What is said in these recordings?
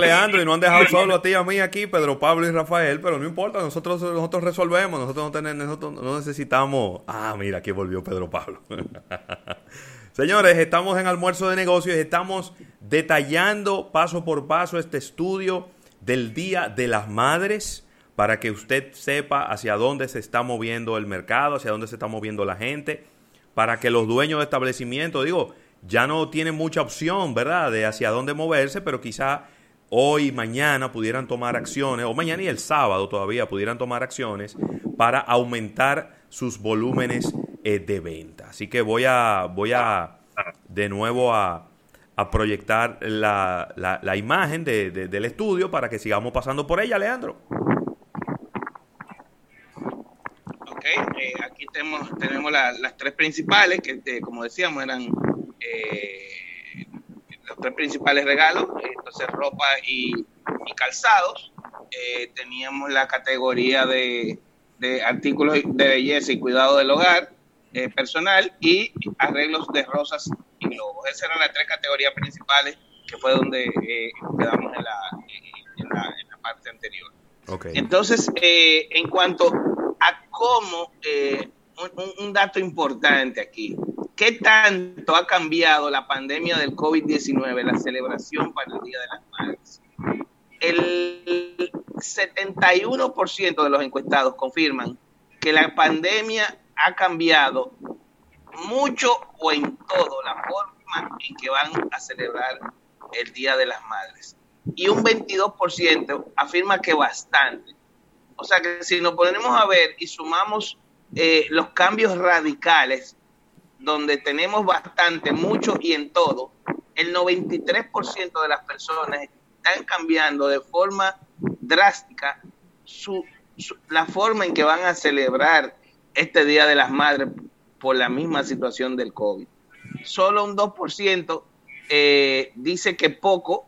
Leandro, y no han dejado solo a ti y a mí aquí, Pedro Pablo y Rafael, pero no importa, nosotros nosotros resolvemos, nosotros no, tenemos, nosotros no necesitamos... Ah, mira, aquí volvió Pedro Pablo. Señores, estamos en almuerzo de negocios, estamos detallando paso por paso este estudio del Día de las Madres para que usted sepa hacia dónde se está moviendo el mercado, hacia dónde se está moviendo la gente, para que los dueños de establecimientos, digo, ya no tienen mucha opción, ¿verdad?, de hacia dónde moverse, pero quizá hoy, mañana pudieran tomar acciones, o mañana y el sábado todavía pudieran tomar acciones para aumentar sus volúmenes eh, de venta. Así que voy a, voy a de nuevo a, a proyectar la, la, imagen de, del estudio para que sigamos pasando por ella, Leandro. Ok, eh, aquí tenemos, tenemos las tres principales, que eh, como decíamos eran los tres principales regalos, entonces ropa y, y calzados. teníamos la categoría de, de artículos de belleza y cuidado del hogar, eh, personal y arreglos de rosas y globos. Esas eran las tres categorías principales que fue donde eh, quedamos en la, en, la, en la, parte anterior. Okay. Entonces, eh, en cuanto a cómo, eh, un, un, dato importante aquí, ¿qué tanto ha cambiado la pandemia del COVID-19, la celebración para el Día de las Madres? El 71% de los encuestados confirman que la pandemia ha cambiado mucho o en todo la forma en que van a celebrar el Día de las Madres. Y un 22% afirma que bastante. O sea que si nos ponemos a ver y sumamos eh, los cambios radicales, donde tenemos bastante, mucho y en todo, el 93% de las personas están cambiando de forma drástica su, la forma en que van a celebrar este Día de las Madres por la misma situación del COVID. Solo un 2% eh, dice que poco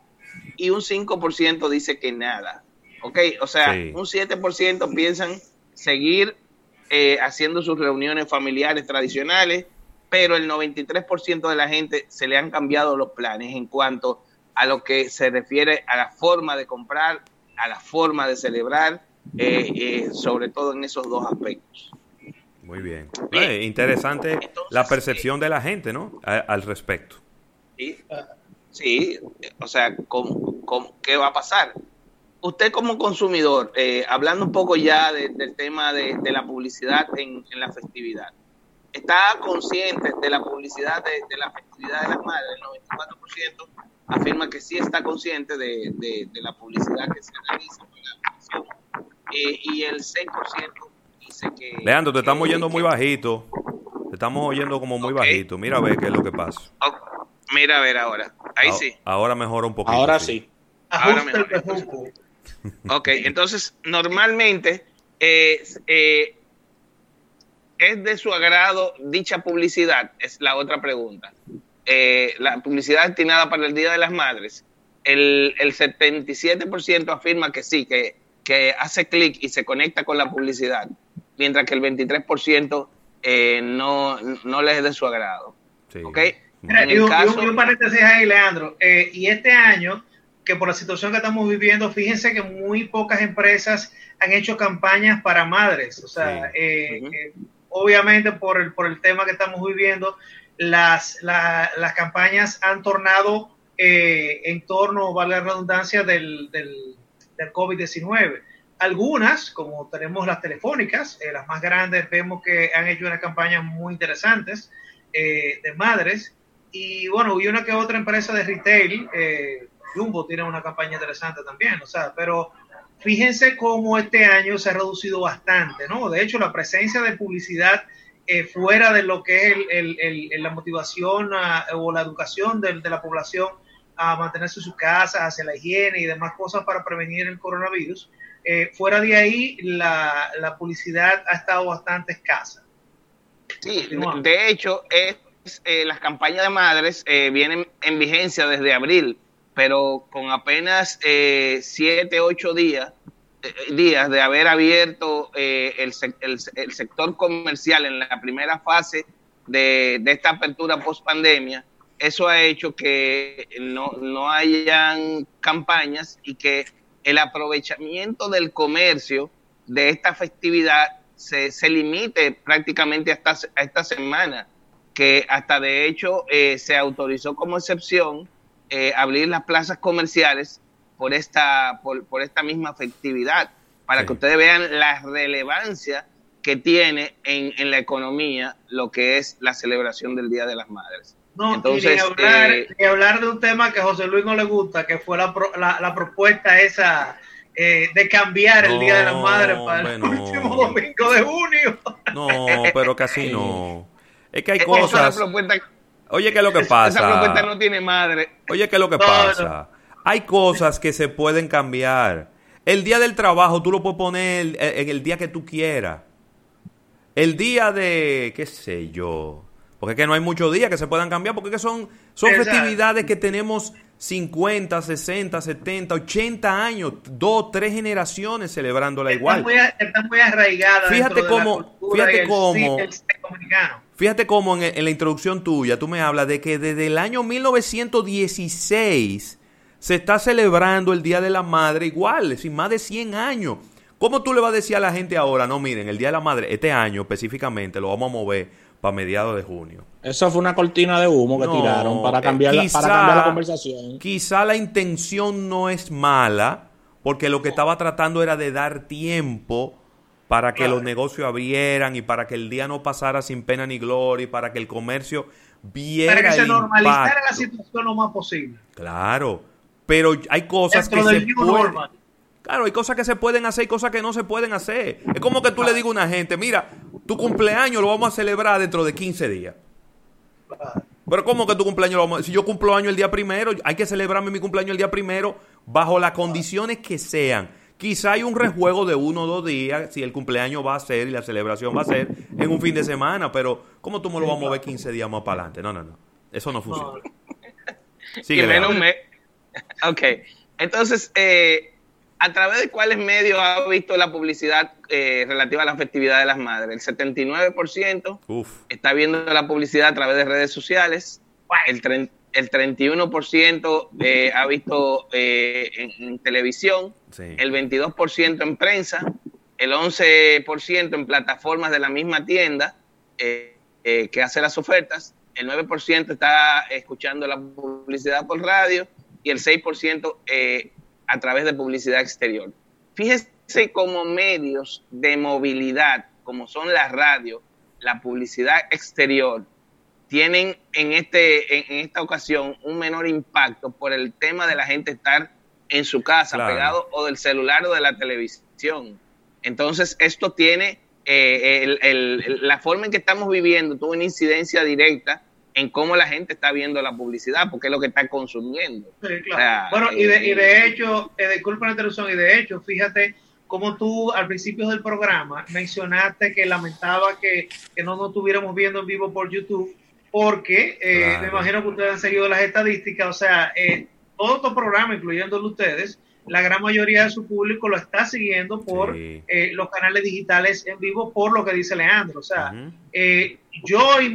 y un 5% dice que nada. ¿Ok? O sea, un 7% piensan seguir eh, haciendo sus reuniones familiares tradicionales, pero el 93% de la gente se le han cambiado los planes en cuanto a lo que se refiere a la forma de comprar, a la forma de celebrar, eh, sobre todo en esos dos aspectos. Muy bien. interesante la percepción de la gente, ¿no? al respecto. Sí, o sea, qué va a pasar? Usted como consumidor, eh, hablando un poco ya del tema de, la publicidad en, la festividad, ¿está consciente de la publicidad de, la festividad de las madres? El 94% afirma que sí está consciente de, la publicidad que se realiza eh, y el 6% Leandro, te estamos oyendo muy bajito. Te estamos oyendo como muy bajito. Mira a ver qué es lo que pasa. Mira a ver ahora. Ahí sí. Ahora mejora un poquito. Ahora sí. Ahora mejor. ok, entonces normalmente eh, eh, es de su agrado dicha publicidad, es la otra pregunta. Eh, la publicidad destinada para el Día de las Madres, el, el 77% afirma que sí, que, que hace clic y se conecta con la publicidad mientras que el 23% eh, no, no les es de su agrado. Sí. ¿Ok? y, un, caso... y, un, paréntesis ahí, Leandro. Eh, y este año, que por la situación que estamos viviendo, fíjense que muy pocas empresas han hecho campañas para madres. O sea, eh, eh, obviamente por el, por el tema que estamos viviendo, las, la, las campañas han tornado en torno, vale la redundancia, del, del, del COVID-19. Algunas, como tenemos las telefónicas, eh, las más grandes, vemos que han hecho unas campañas muy interesantes eh, de madres. Y bueno, y una que otra empresa de retail, eh, Jumbo tiene una campaña interesante también, o sea, pero fíjense cómo este año se ha reducido bastante, ¿no? De hecho, la presencia de publicidad fuera de lo que es el, la motivación o la educación de, de, la población a mantenerse en su casa, hacia la higiene y demás cosas para prevenir el coronavirus, eh, fuera de ahí, la, la, publicidad ha estado bastante escasa. Sí, de hecho, es, eh, las campañas de madres eh, vienen en vigencia desde abril, pero con apenas eh, siete, ocho días, días de haber abierto el, el, sector comercial en la primera fase de, de esta apertura post pandemia, eso ha hecho que no, no hayan campañas y que el aprovechamiento del comercio de esta festividad se, se limite prácticamente hasta a esta semana, que hasta de hecho eh, se autorizó como excepción eh, abrir las plazas comerciales por esta, por, por esta misma festividad, para que ustedes vean la relevancia que tiene en, en, la economía lo que es la celebración del Día de las Madres. No, Entonces, y hablar, eh, hablar, de un tema que a José Luis no le gusta, que fue la, la, la propuesta esa eh, de cambiar el Día de las Madres para el último domingo de junio. No, pero casi no. Es que hay cosas... Oye, ¿qué es lo que pasa? Esa propuesta no tiene madre. Oye, ¿qué es lo que pasa? Hay cosas que se pueden cambiar. El día del trabajo tú lo puedes poner en el día que tú quieras. El día de, qué sé yo. Porque es que no hay muchos días que se puedan cambiar, porque es que son, son festividades que tenemos 50, 60, 70, 80 años, dos, tres generaciones celebrándola igual. Están muy arraigadas. Fíjate cómo, fíjate cómo, fíjate cómo en, en la introducción tuya tú me hablas de que desde el año 1916 se está celebrando el Día de la Madre igual, sin más de 100 años. ¿Cómo tú le vas a decir a la gente ahora, no, miren, el Día de la Madre, este año específicamente, lo vamos a mover para mediados de junio? Eso fue una cortina de humo que tiraron para cambiar, la, para cambiar la conversación. Quizá la intención no es mala, porque lo que estaba tratando era de dar tiempo para que los negocios abrieran y para que el día no pasara sin pena ni gloria y para que el comercio viera Para que se normalizara la situación lo más posible. Claro, pero hay cosas que se pueden... Claro, hay cosas que se pueden hacer y cosas que no se pueden hacer. Es como que tú le digas a una gente, mira, tu cumpleaños lo vamos a celebrar dentro de 15 días. Pero ¿cómo que tu cumpleaños lo vamos a... Si yo cumplo año el día primero, hay que celebrarme mi cumpleaños el día primero bajo las condiciones que sean. Quizá hay un rejuego de uno o dos días si el cumpleaños va a ser y la celebración va a ser en un fin de semana, pero ¿cómo tú me lo vamos a mover 15 días más para adelante? No, no, no. Eso no funciona. Sigue, menos me... Ok. Entonces, eh, ¿a través de cuáles medios ha visto la publicidad eh, relativa a la festividad de las madres? El 79% está viendo la publicidad a través de redes sociales. El, el 31% eh, ha visto eh, en, televisión. El 22% en prensa. El 11% en plataformas de la misma tienda que hace las ofertas. El 9% está escuchando la publicidad por radio. Y el 6% eh, a través de publicidad exterior. Fíjese como medios de movilidad, como son las radios, la publicidad exterior, tienen en, este, en, esta ocasión un menor impacto por el tema de la gente estar en su casa, pegado o del celular o de la televisión. Entonces, esto tiene eh, la forma en que estamos viviendo, tuvo una incidencia directa en cómo la gente está viendo la publicidad, porque es lo que está consumiendo. bueno, y de, y de eh, hecho, eh, disculpa la interrupción, y de hecho, fíjate como tú al principio del programa mencionaste que lamentaba que, que no nos estuviéramos viendo en vivo por YouTube, porque eh, me imagino que ustedes han seguido las estadísticas, o sea, eh, todo estos programas, incluyendo ustedes, la gran mayoría de su público lo está siguiendo por eh, los canales digitales en vivo, por lo que dice Leandro. O sea, eh, yo y,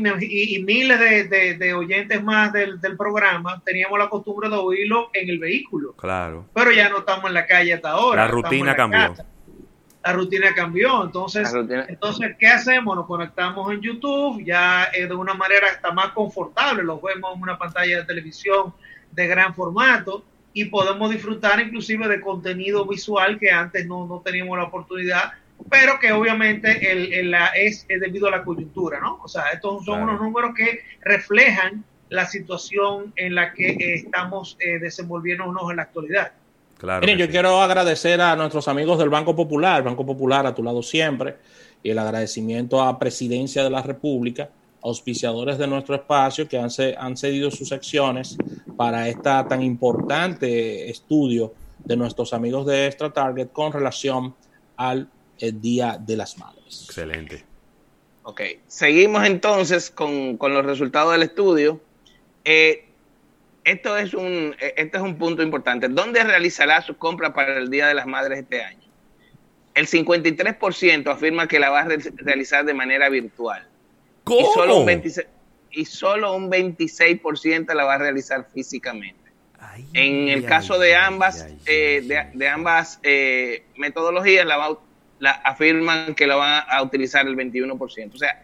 miles de, oyentes más del, programa teníamos la costumbre de oírlo en el vehículo. Claro. Pero ya no estamos en la calle hasta ahora. La rutina cambió. La rutina cambió. Entonces, entonces, ¿qué hacemos? Nos conectamos en YouTube, ya eh, de una manera está más confortable. Los vemos en una pantalla de televisión de gran formato y podemos disfrutar inclusive de contenido visual que antes no, no teníamos la oportunidad, pero que obviamente el, la, es, debido a la coyuntura, ¿no? O sea, estos son unos números que reflejan la situación en la que estamos eh, desenvolviéndonos en la actualidad. Claro Miren, yo quiero agradecer a nuestros amigos del Banco Popular, Banco Popular a tu lado siempre, y el agradecimiento a Presidencia de la República auspiciadores de nuestro espacio que han, han cedido sus acciones para este tan importante estudio de nuestros amigos de Extra Target con relación al eh, Día de las Madres. Excelente. Ok, seguimos entonces con, los resultados del estudio. Eh, esto, es un, este es un punto importante. ¿Dónde realizará su compra para el Día de las Madres este año? El 53% afirma que la va a realizar de manera virtual. ¿Cómo? Y solo un 26, y solo un 26% la va a realizar físicamente. en el caso de ambas, eh, de, ambas eh, metodologías, la, la, afirman que la van a utilizar el 21%. O sea,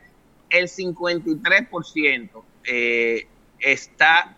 el 53% eh, está,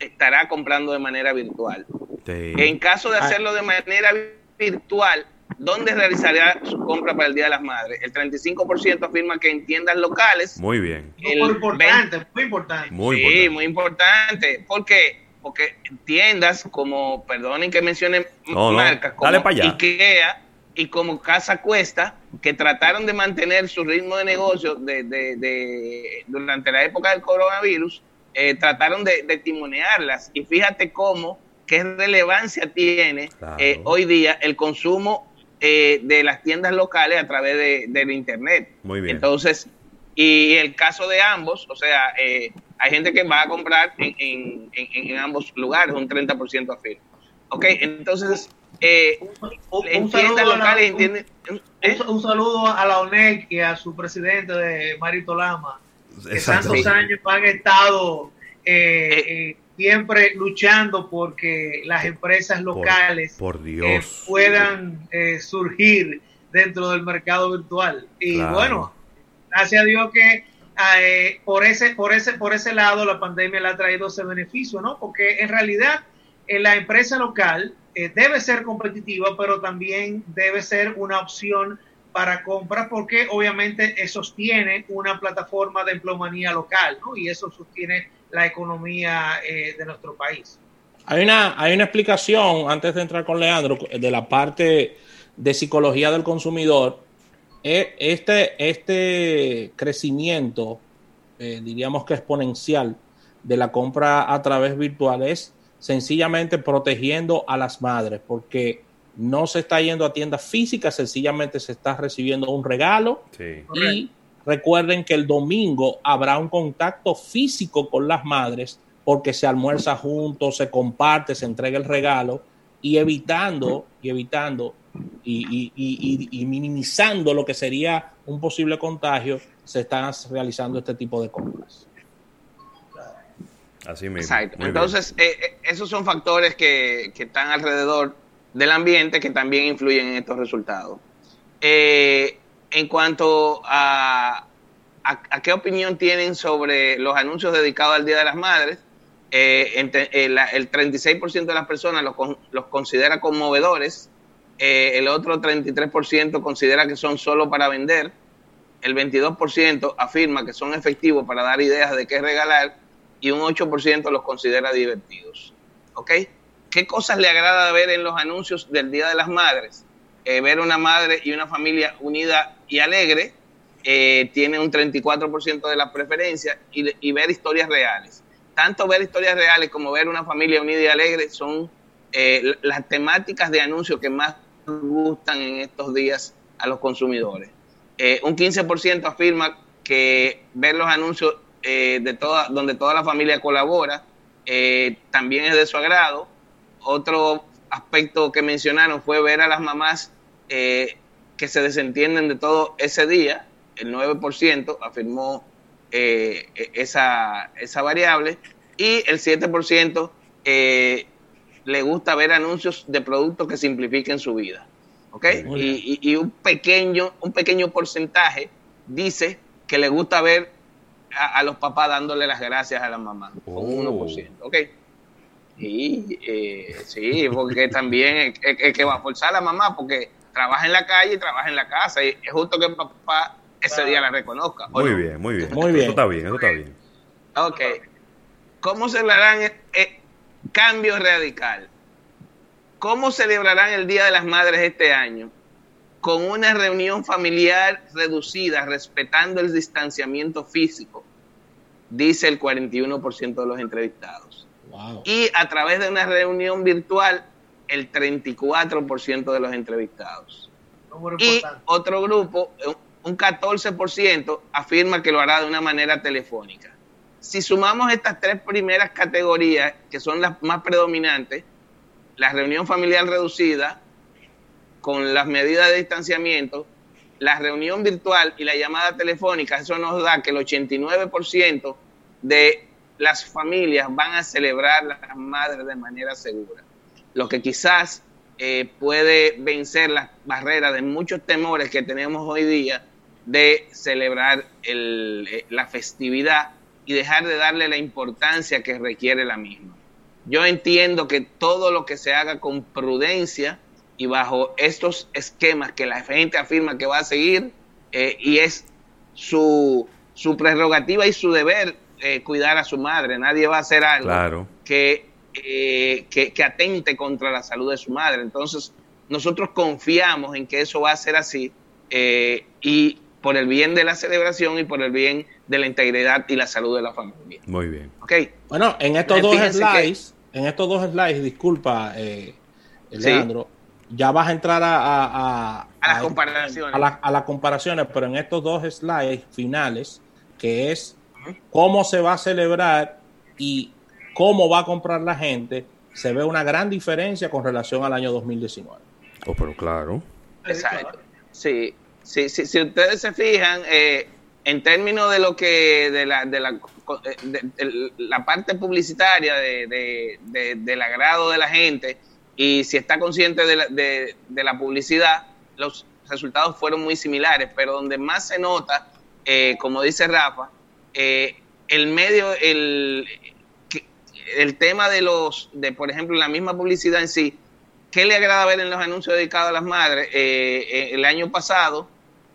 estará comprando de manera virtual. En caso de ah. hacerlo de manera virtual, ¿dónde realizaría su compra para el Día de las Madres? El 35% afirma que en tiendas locales. Muy bien. muy importante, muy importante. Muy sí, muy importante. ¿Por qué? Porque tiendas como, perdonen que mencione marcas, como IKEA y como Casa Cuesta, que trataron de mantener su ritmo de negocio de, durante la época del coronavirus, eh, trataron de, timonearlas. Y fíjate cómo, qué relevancia tiene eh, hoy día el consumo eh, de las tiendas locales a través de, del Internet. Muy bien. Entonces, y el caso de ambos, o sea, hay gente que va a comprar en, en, ambos lugares, un 30% afirma. Ok, entonces, un, saludo un, saludo a la ONEC y a su presidente de Marito Lama que tantos años han estado eh, eh, eh, siempre luchando porque las empresas locales puedan surgir dentro del mercado virtual. Y bueno, gracias a Dios que por ese por ese por ese lado la pandemia le ha traído ese beneficio, ¿no? Porque en realidad en la empresa local debe ser competitiva, pero también debe ser una opción para compras porque obviamente sostiene una plataforma de emplomanía local ¿no? y eso sostiene la economía eh, de nuestro país. Hay una, hay una explicación, antes de entrar con Leandro, de la parte de psicología del consumidor. E, este, este crecimiento, eh, diríamos que exponencial, de la compra a través virtual es sencillamente protegiendo a las madres, porque no se está yendo a tiendas físicas, sencillamente se está recibiendo un regalo. Y recuerden que el domingo habrá un contacto físico con las madres porque se almuerza juntos, se comparte, se entrega el regalo y evitando y evitando y, minimizando lo que sería un posible contagio, se están realizando este tipo de compras. Así mismo. Exacto. Entonces, eh, eh, esos son factores que, que están alrededor del ambiente que también influyen en estos resultados. Eh, en cuanto a, qué opinión tienen sobre los anuncios dedicados al Día de las Madres, eh, eh, el 36% de las personas los, los considera conmovedores, el otro 33% considera que son solo para vender, el 22% afirma que son efectivos para dar ideas de qué regalar y un 8% los considera divertidos. ¿Ok? ¿Qué cosas le agrada ver en los anuncios del Día de las Madres? Eh, ver una madre y una familia unida y alegre eh, tiene un 34% de la preferencia y, ver historias reales. Tanto ver historias reales como ver una familia unida y alegre son eh, las temáticas de anuncios que más gustan en estos días a los consumidores. un 15% afirma que ver los anuncios de donde toda la familia colabora también es de su agrado otro aspecto que mencionaron fue ver a las mamás eh, que se desentienden de todo ese día. El 9% afirmó eh, e-, esa, esa variable y el 7% eh, le gusta ver anuncios de productos que simplifiquen su vida. ¿ok? Y, un, pequeño, un pequeño porcentaje dice que le gusta ver a, los papás dándole las gracias a la mamá, un 1%. ¿ok? Sí, eh, sí, porque también es, que va a forzar a la mamá porque trabaja en la calle y trabaja en la casa y es justo que el papá ese día la reconozca. Muy bien, muy bien. Muy bien. Eso está bien, eso está bien. Ok. ¿Cómo celebrarán el, eh, cambio radical? ¿Cómo celebrarán el Día de las Madres este año? Con una reunión familiar reducida, respetando el distanciamiento físico, dice el 41% de los entrevistados. Y a través de una reunión virtual, el 34% de los entrevistados. Y otro grupo, un 14%, afirma que lo hará de una manera telefónica. Si sumamos estas tres primeras categorías, que son las más predominantes, la reunión familiar reducida, con las medidas de distanciamiento, la reunión virtual y la llamada telefónica, eso nos da que el 89% de las familias van a celebrar las madres de manera segura. Lo que quizás eh, puede vencer las barreras de muchos temores que tenemos hoy día de celebrar eh, la festividad y dejar de darle la importancia que requiere la misma. Yo entiendo que todo lo que se haga con prudencia y bajo estos esquemas que la gente afirma que va a seguir, eh, y es su, su, prerrogativa y su deber eh, cuidar a su madre. Nadie va a hacer algo que, eh, que, que atente contra la salud de su madre. Entonces, nosotros confiamos en que eso va a ser así y por el bien de la celebración y por el bien de la integridad y la salud de la familia. Muy bien. Okay. Bueno, en estos dos slides, en estos dos slides, disculpa, eh, Leandro, ya vas a entrar a, a, a, las comparaciones. A, las comparaciones, pero en estos dos slides finales, que es cómo se va a celebrar y cómo va a comprar la gente, se ve una gran diferencia con relación al año 2019. Oh, pero claro. Exacto. Sí, sí, sí si ustedes se fijan, eh, en términos de lo que de la, de la, de, la parte publicitaria de, del agrado de la gente y si está consciente de la, de, la publicidad, los resultados fueron muy similares, pero donde más se nota, eh, como dice Rafa, eh, el medio, el, el tema de los, de por ejemplo, la misma publicidad en sí, ¿qué le agrada ver en los anuncios dedicados a las madres? Eh, el año pasado,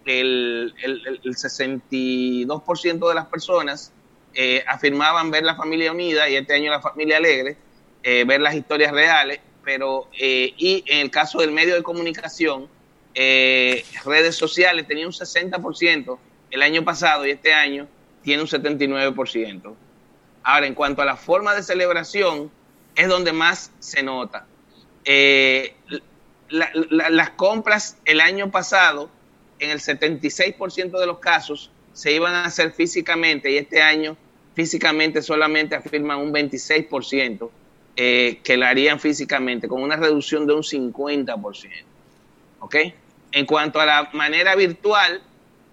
el, el, el 62% de las personas eh, afirmaban ver la familia unida y este año la familia alegre, eh, ver las historias reales, pero eh, y en el caso del medio de comunicación, redes sociales tenía un 60% el año pasado y este año tiene un 79%. Ahora, en cuanto a la forma de celebración, es donde más se nota. las compras el año pasado en el 76% de los casos se iban a hacer físicamente y este año físicamente solamente afirman un 26% eh, que la harían físicamente, con una reducción de un 50%. ¿Ok? En cuanto a la manera virtual,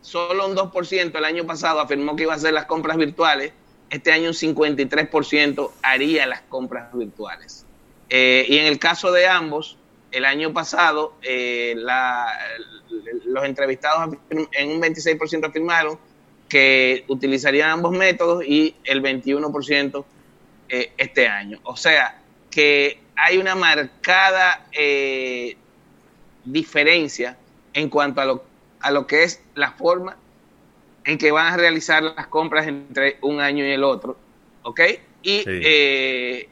solo un 2% el año pasado afirmó que iba a hacer las compras virtuales, este año un 53% haría las compras virtuales. Eh, y en el caso de ambos, el año pasado eh, los entrevistados en un 26% afirmaron que utilizarían ambos métodos y el 21% eh, este año. O sea, que hay una marcada diferencia en cuanto a lo, a lo que es la forma en que van a realizar las compras entre un año y el otro. ¿Ok? Y, y,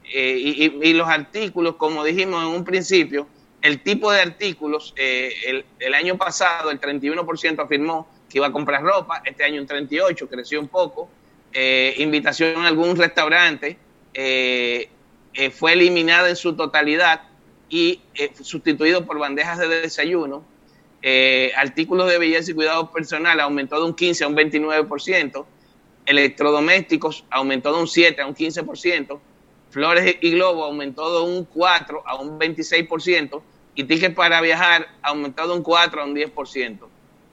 y, los artículos, como dijimos en un principio, el tipo de artículos, eh, el, el, año pasado el 31% afirmó que iba a comprar ropa, este año un 38%, creció un poco. Eh, invitación a algún restaurante eh, fue eliminada en su totalidad y sustituido por bandejas de desayuno. Artículos de belleza y cuidado personal aumentó de un 15 a un 29%. Electrodomésticos aumentó de un 7 a un 15%. Flores y globos aumentó de un 4 a un 26% y tickets para viajar ha aumentado un 4 a un 10%.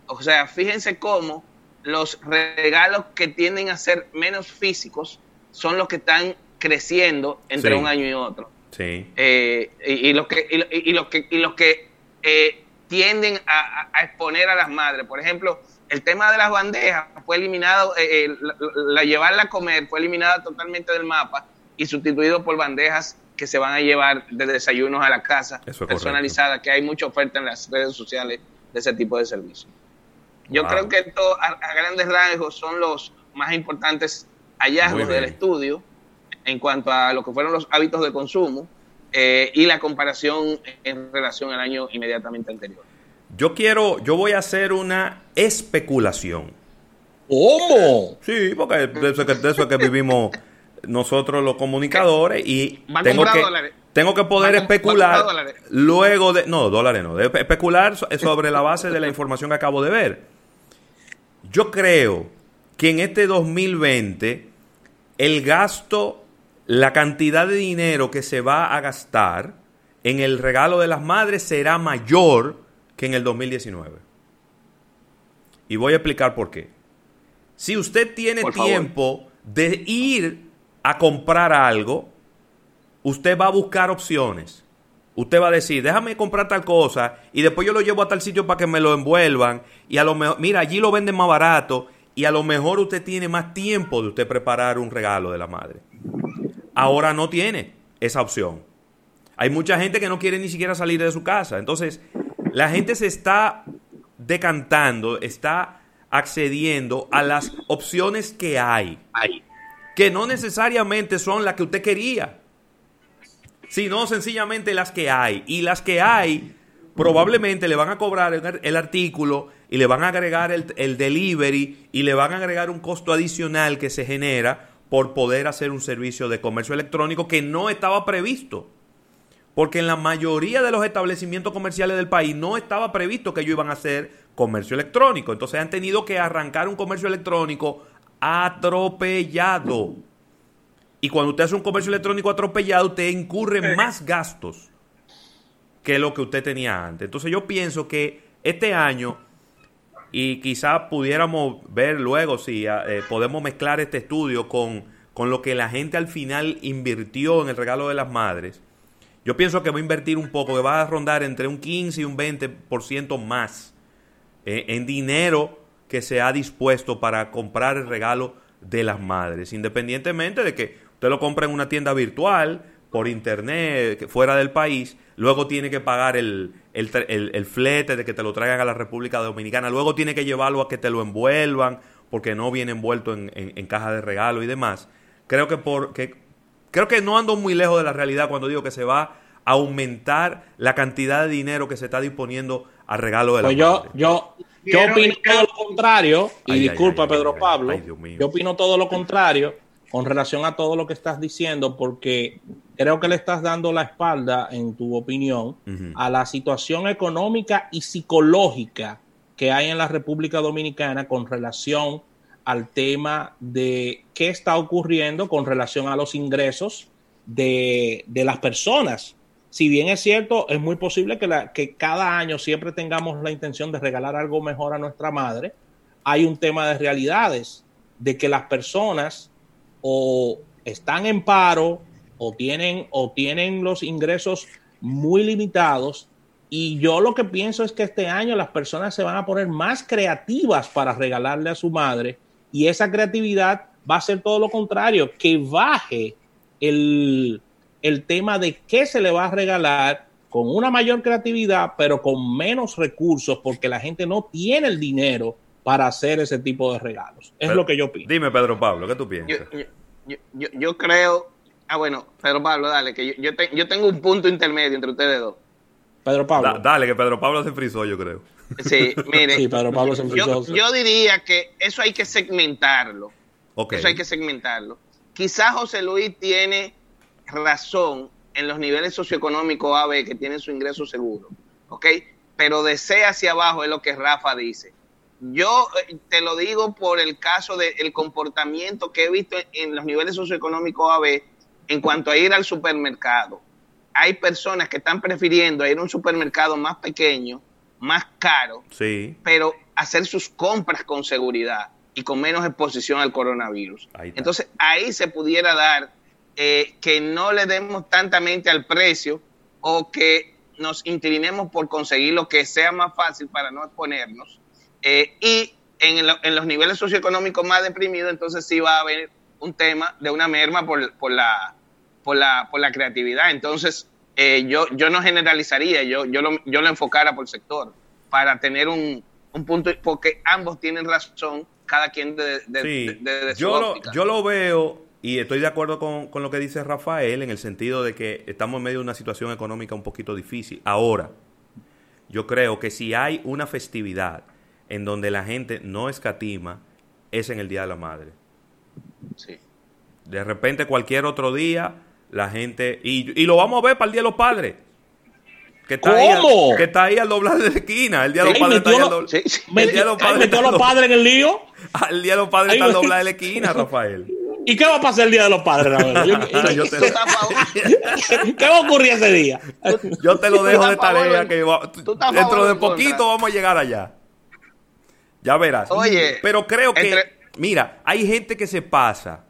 O sea, fíjense cómo los regalos que tienden a ser menos físicos son los que están creciendo entre un año y otro. Sí. Eh, y, los que, y, los que, y los que eh, tienden a, exponer a las madres. Por ejemplo, el tema de las bandejas fue eliminado, eh, la, llevarla a comer fue eliminada totalmente del mapa y sustituido por bandejas que se van a llevar de desayunos a la casa, personalizada, que hay mucha oferta en las redes sociales de ese tipo de servicios. Yo creo que esto a, grandes rasgos son los más importantes hallazgos del estudio en cuanto a lo que fueron los hábitos de consumo eh, y la comparación en relación al año inmediatamente anterior. Yo quiero, yo voy a hacer una especulación. ¿Cómo? Sí, porque de eso, de eso es que vivimos nosotros los comunicadores y tengo que, tengo que poder especular luego de... No, dólares no, de especular sobre la base de la información que acabo de ver. Yo creo que en este 2020 el gasto, la cantidad de dinero que se va a gastar en el regalo de las madres será mayor que en el 2019. Y voy a explicar por qué. Si usted tiene tiempo de ir a comprar algo, usted va a buscar opciones. Usted va a decir, déjame comprar tal cosa y después yo lo llevo a tal sitio para que me lo envuelvan y a lo mejor, mira, allí lo venden más barato y a lo mejor usted tiene más tiempo de usted preparar un regalo de la madre. Ahora no tiene esa opción. Hay mucha gente que no quiere ni siquiera salir de su casa. Entonces, la gente se está decantando, está accediendo a las opciones que hay, que no necesariamente son las que usted quería, sino sencillamente las que hay. Y las que hay, probablemente le van a cobrar el, artículo y le van a agregar el, el delivery y le van a agregar un costo adicional que se genera por poder hacer un servicio de comercio electrónico que no estaba previsto. Porque en la mayoría de los establecimientos comerciales del país no estaba previsto que ellos iban a hacer comercio electrónico. Entonces han tenido que arrancar un comercio electrónico atropellado. Y cuando usted hace un comercio electrónico atropellado, usted incurre más gastos que lo que usted tenía antes. Entonces yo pienso que este año, y quizás pudiéramos ver luego si eh, podemos mezclar este estudio con, con lo que la gente al final invirtió en el regalo de las madres, yo pienso que va a invertir un poco, que va a rondar entre un 15 y un 20% más eh, en dinero que se ha dispuesto para comprar el regalo de las madres, independientemente de que usted lo compre en una tienda virtual, por internet, fuera del país, luego tiene que pagar el, el, flete de que te lo traigan a la República Dominicana, luego tiene que llevarlo a que te lo envuelvan, porque no viene envuelto en, en, caja de regalo y demás. Creo que, por, que Creo que no ando muy lejos de la realidad cuando digo que se va a aumentar la cantidad de dinero que se está disponiendo al regalo de la pues yo, yo, yo opino todo lo contrario, y disculpa Pedro Pablo, yo opino todo lo contrario con relación a todo lo que estás diciendo, porque creo que le estás dando la espalda, en tu opinión, a la situación económica y psicológica que hay en la República Dominicana con relación al tema de qué está ocurriendo con relación a los ingresos de, las personas. Si bien es cierto, es muy posible que, la, que cada año siempre tengamos la intención de regalar algo mejor a nuestra madre, hay un tema de realidades, de que las personas o están en paro o tienen, o tienen los ingresos muy limitados y yo lo que pienso es que este año las personas se van a poner más creativas para regalarle a su madre y esa creatividad va a ser todo lo contrario, que baje el, tema de qué se le va a regalar con una mayor creatividad, pero con menos recursos, porque la gente no tiene el dinero para hacer ese tipo de regalos. Es lo que yo pienso. Dime, Pedro Pablo, ¿qué tú piensas? Yo, creo. Ah, bueno, Pedro Pablo, dale, que yo, yo, tengo un punto intermedio entre ustedes dos. Pedro Pablo. dale, que Pedro Pablo se frizó, yo creo. Sí, mire. yo, diría que eso hay que segmentarlo. Eso hay que segmentarlo. Quizás José Luis tiene razón en los niveles socioeconómicos AB que tienen su ingreso seguro. ¿Ok? Pero de C hacia abajo es lo que Rafa dice. Yo eh, te lo digo por el caso del comportamiento que he visto en los niveles socioeconómicos AB en cuanto a ir al supermercado. Hay personas que están prefiriendo ir a un supermercado más pequeño más caro, sí. pero hacer sus compras con seguridad y con menos exposición al coronavirus. Entonces ahí se pudiera dar eh, que no le demos tanta mente al precio o que nos inclinemos por conseguir lo que sea más fácil para no exponernos. Eh, y en, en, los niveles socioeconómicos más deprimidos, entonces sí va a haber un tema de una merma por, por, la, por, la, por la creatividad. Entonces, eh, yo, yo no generalizaría, yo, yo, lo, yo lo enfocara por sector para tener un, un punto, porque ambos tienen razón, cada quien de, de, yo, lo, yo lo veo y estoy de acuerdo con, con, lo que dice Rafael en el sentido de que estamos en medio de una situación económica un poquito difícil. Ahora, yo creo que si hay una festividad en donde la gente no escatima, es en el Día de la Madre. Sí. De repente cualquier otro día la gente. Y, y lo vamos a ver para el Día de los Padres. Que está ¿Cómo? Ahí, que está ahí al doblar de la esquina. El Día de los Padres está ahí al doblar. Sí, sí. Metió, los padres metió a los padres en el lío. El Día de los Padres está al doblar de la esquina, Rafael. ¿Y qué va a pasar el Día de los Padres, Rafael? Yo, te... ¿Qué va a ocurrir ese día? Yo te lo dejo de tarea. que dentro de poquito vamos a llegar allá. Ya verás. Oye. Pero creo que. Mira, hay gente que se pasa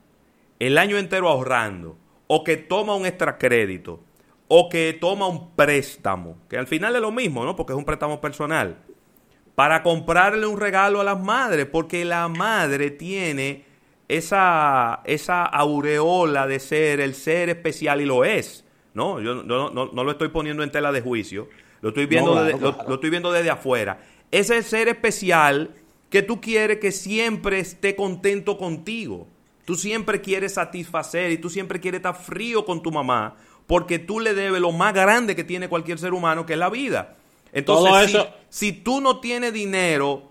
el año entero ahorrando, o que toma un extra crédito, o que toma un préstamo, que al final es lo mismo, ¿no? Porque es un préstamo personal, para comprarle un regalo a las madres, porque la madre tiene esa, esa aureola de ser el ser especial y lo es, ¿no? Yo no, no, lo estoy poniendo en tela de juicio, lo estoy viendo, lo estoy viendo desde afuera. Es el ser especial que tú quieres que siempre esté contento contigo. Tú siempre quieres satisfacer y tú siempre quieres estar frío con tu mamá porque tú le debes lo más grande que tiene cualquier ser humano, que es la vida. Entonces, si, tú no tienes dinero,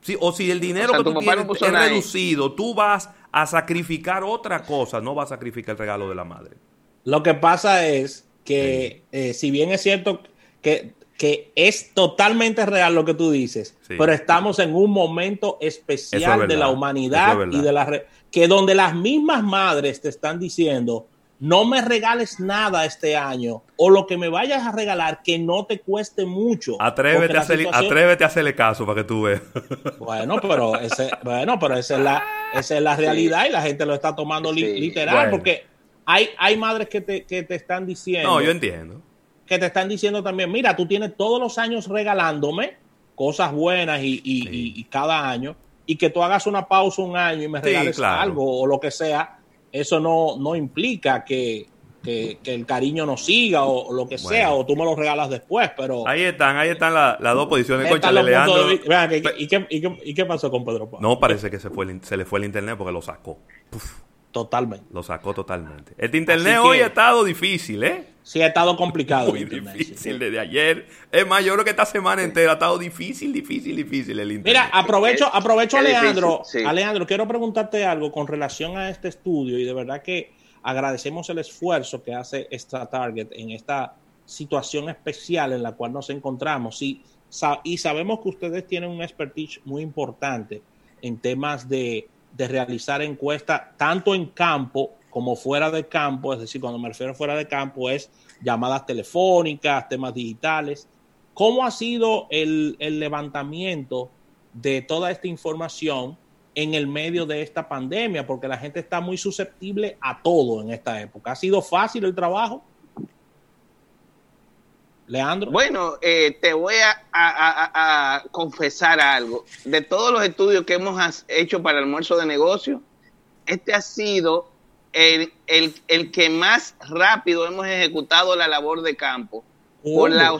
si, o si el dinero que tú tienes es reducido, tú vas a sacrificar otra cosa, no vas a sacrificar el regalo de la madre. Lo que pasa es que, eh, si bien es cierto que que es totalmente real lo que tú dices, pero estamos en un momento especial de la humanidad y de la que donde las mismas madres te están diciendo, no me regales nada este año o lo que me vayas a regalar que no te cueste mucho. Atrévete, a, atrévete a hacerle caso para que tú veas. Bueno, pero ese, bueno, pero esa es la, esa es la realidad y la gente lo está tomando literal porque hay, hay madres que te, que te están diciendo. No, yo entiendo que te están diciendo también, mira, tú tienes todos los años regalándome cosas buenas y, cada año, y que tú hagas una pausa un año y me regales algo o lo que sea, eso no, no implica que, el cariño no siga o, lo que sea, o tú me lo regalas después, pero... Ahí están, ahí están las dos posiciones. ¿y, qué, pasó con Pedro Pablo? No, parece que se, fue se le fue el internet porque lo sacó. Totalmente. Lo sacó totalmente. Este internet hoy ha estado difícil, ¿eh? Sí, ha estado complicado. Muy difícil desde ayer. Es más, yo creo que esta semana entera ha estado difícil, difícil, difícil el internet. Mira, aprovecho, aprovecho Alejandro. Alejandro, quiero preguntarte algo con relación a este estudio y de verdad que agradecemos el esfuerzo que hace esta Target en esta situación especial en la cual nos encontramos. Y, y sabemos que ustedes tienen un expertise muy importante en temas de de realizar encuestas tanto en campo como fuera de campo, es decir, cuando me refiero fuera de campo es llamadas telefónicas, temas digitales. ¿Cómo ha sido el, levantamiento de toda esta información en el medio de esta pandemia? Porque la gente está muy susceptible a todo en esta época. ¿Ha sido fácil el trabajo? Leandro. Bueno, eh, te voy a, confesar algo. De todos los estudios que hemos hecho para el almuerzo de negocio, este ha sido el, que más rápido hemos ejecutado la labor de campo. Por la,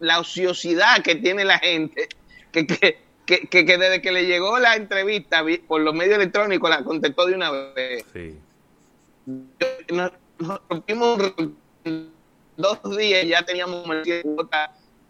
la ociosidad que tiene la gente, que, que, desde que le llegó la entrevista por los medios electrónicos la contestó de una vez. Sí. Nos, rompimos dos días ya teníamos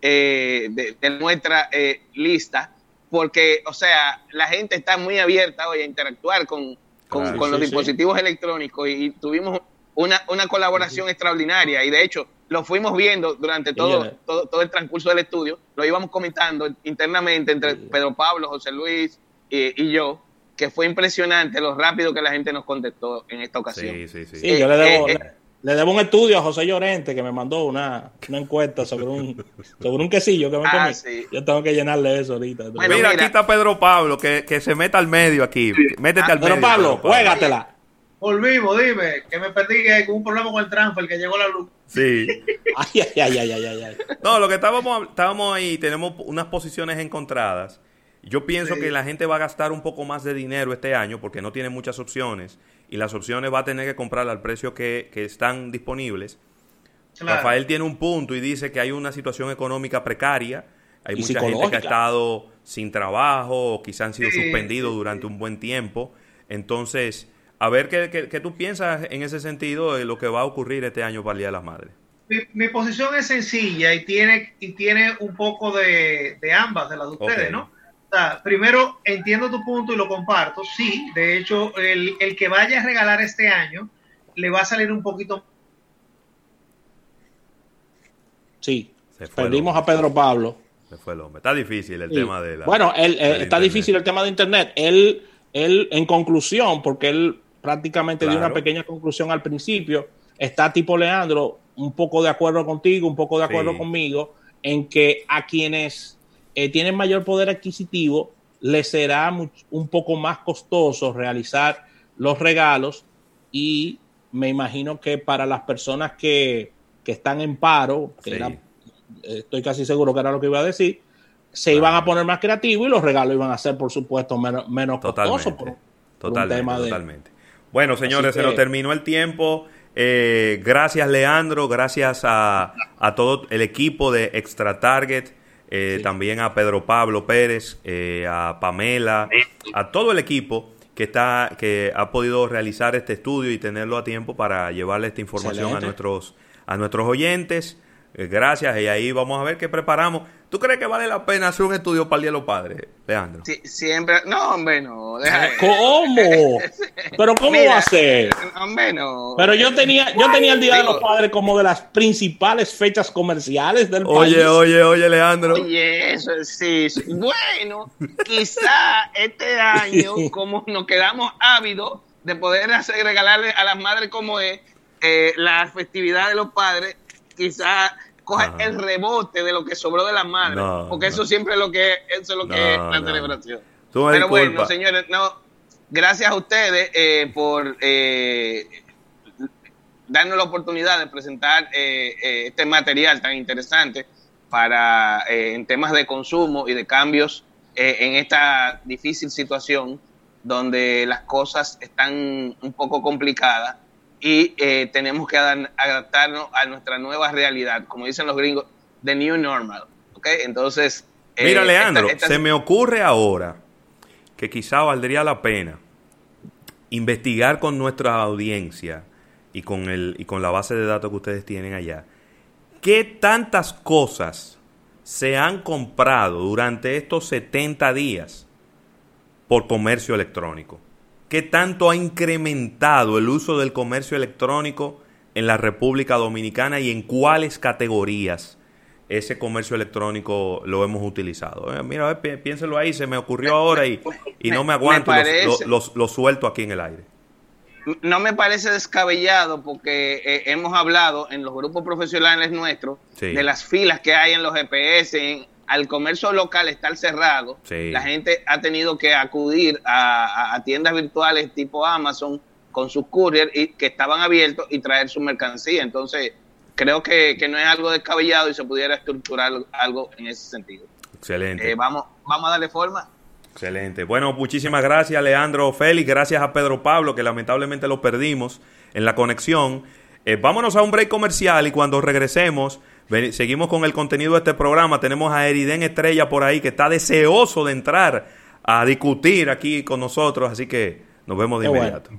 eh, de, nuestra eh, lista, porque, o sea, la gente está muy abierta hoy a interactuar con, los dispositivos electrónicos y, tuvimos una, una colaboración extraordinaria y de hecho lo fuimos viendo durante todo, todo, el transcurso del estudio, lo íbamos comentando internamente entre Pedro Pablo, José Luis y, yo, que fue impresionante lo rápido que la gente nos contestó en esta ocasión. Sí, sí, sí. yo le debo, eh, le debo un estudio a José Llorente que me mandó una, encuesta sobre un, sobre un quesillo que me ah, comí. Yo tengo que llenarle eso ahorita. mira, aquí está Pedro Pablo, que, se meta al medio aquí. Métete al Pedro medio. Pablo, juégatela. Volvimos, dime, que me perdí con un problema con el transfer, que llegó la luz. Sí. ay, ay, ay, ay, ay, ay. No, lo que estábamos, estábamos ahí, tenemos unas posiciones encontradas. Yo pienso que la gente va a gastar un poco más de dinero este año porque no tiene muchas opciones y las opciones va a tener que comprar al precio que, están disponibles. Rafael tiene un punto y dice que hay una situación económica precaria, hay mucha gente que ha estado sin trabajo o quizás han sido suspendidos durante un buen tiempo. Entonces, a ver qué, qué, tú piensas en ese sentido de lo que va a ocurrir este año para el Día de las Madres. Mi, posición es sencilla y tiene, y tiene un poco de, ambas, de las de ustedes, ¿no? Primero entiendo tu punto y lo comparto. Sí, de hecho, el, que vaya a regalar este año le va a salir un poquito. Sí, perdimos a Pedro Pablo. Se fue el hombre. Está difícil el tema de la. Bueno, él, está difícil el tema de Internet. Él, él, en conclusión, porque él prácticamente dio una pequeña conclusión al principio, está tipo Leandro, un poco de acuerdo contigo, un poco de acuerdo conmigo, en que a quienes eh, tienen mayor poder adquisitivo, les será un poco más costoso realizar los regalos y me imagino que para las personas que, que están en paro, que era, estoy casi seguro que era lo que iba a decir, se iban a poner más creativos y los regalos iban a ser, por supuesto, menos, menos costosos. totalmente, totalmente. Bueno, señores, se nos terminó el tiempo. Eh, gracias, Leandro. Gracias a, a, todo el equipo de Extra Target. Eh, también a Pedro Pablo Pérez, eh, a Pamela, a todo el equipo que está que ha podido realizar este estudio y tenerlo a tiempo para llevarle esta información a nuestros a nuestros oyentes. Eh, gracias y ahí vamos a ver qué preparamos. ¿Tú crees que vale la pena hacer un estudio para el Día de los Padres, Leandro? Sí, siempre. No, hombre, no. ¿Cómo? ¿Pero cómo va a ser? Hombre, no. Pero yo tenía, yo tenía el Día de los Padres como de las principales fechas comerciales del país. Oye, oye, oye, Leandro. Oye, eso sí. Bueno, quizá este año, como nos quedamos ávidos de poder hacer regalarle a las madres como es eh, la festividad de los padres, quizá coge el rebote de lo que sobró de las madres, porque eso siempre es lo que eso es lo que es la celebración. Pero bueno, señores, no, gracias a ustedes eh, por eh, darnos la oportunidad de presentar eh, este material tan interesante para en temas de consumo y de cambios en esta difícil situación donde las cosas están un poco complicadas y eh, tenemos que adaptarnos a nuestra nueva realidad, como dicen los gringos, the new normal. ¿okay? Entonces... Eh, Mira, Leandro, se me ocurre ahora que quizá valdría la pena investigar con nuestra audiencia y con, el, y con la base de datos que ustedes tienen allá, qué tantas cosas se han comprado durante estos 70 días por comercio electrónico. ¿Qué tanto ha incrementado el uso del comercio electrónico en la República Dominicana y en cuáles categorías ese comercio electrónico lo hemos utilizado? Eh, mira, piénselo ahí, se me ocurrió ahora y, y no me aguanto, lo, suelto aquí en el aire. No me parece descabellado porque eh, hemos hablado en los grupos profesionales nuestros de las filas que hay en los GPS, en, al comercio local estar cerrado, la gente ha tenido que acudir a, tiendas virtuales tipo Amazon con sus couriers y, que estaban abiertos y traer su mercancía. Entonces, creo que, no es algo descabellado y se pudiera estructurar algo en ese sentido. Excelente. Eh, vamos, vamos a darle forma. Excelente. Bueno, muchísimas gracias, Leandro Félix. Gracias a Pedro Pablo, que lamentablemente lo perdimos en la conexión. Eh, vámonos a un break comercial y cuando regresemos seguimos con el contenido de este programa. Tenemos a Eriden Estrella por ahí que está deseoso de entrar a discutir aquí con nosotros. Así que nos vemos de inmediato.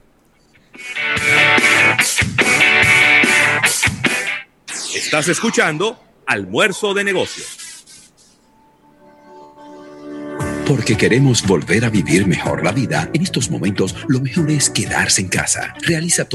Estás escuchando Almuerzo de Negocios. Porque queremos volver a vivir mejor la vida, en estos momentos lo mejor es quedarse en casa. Realiza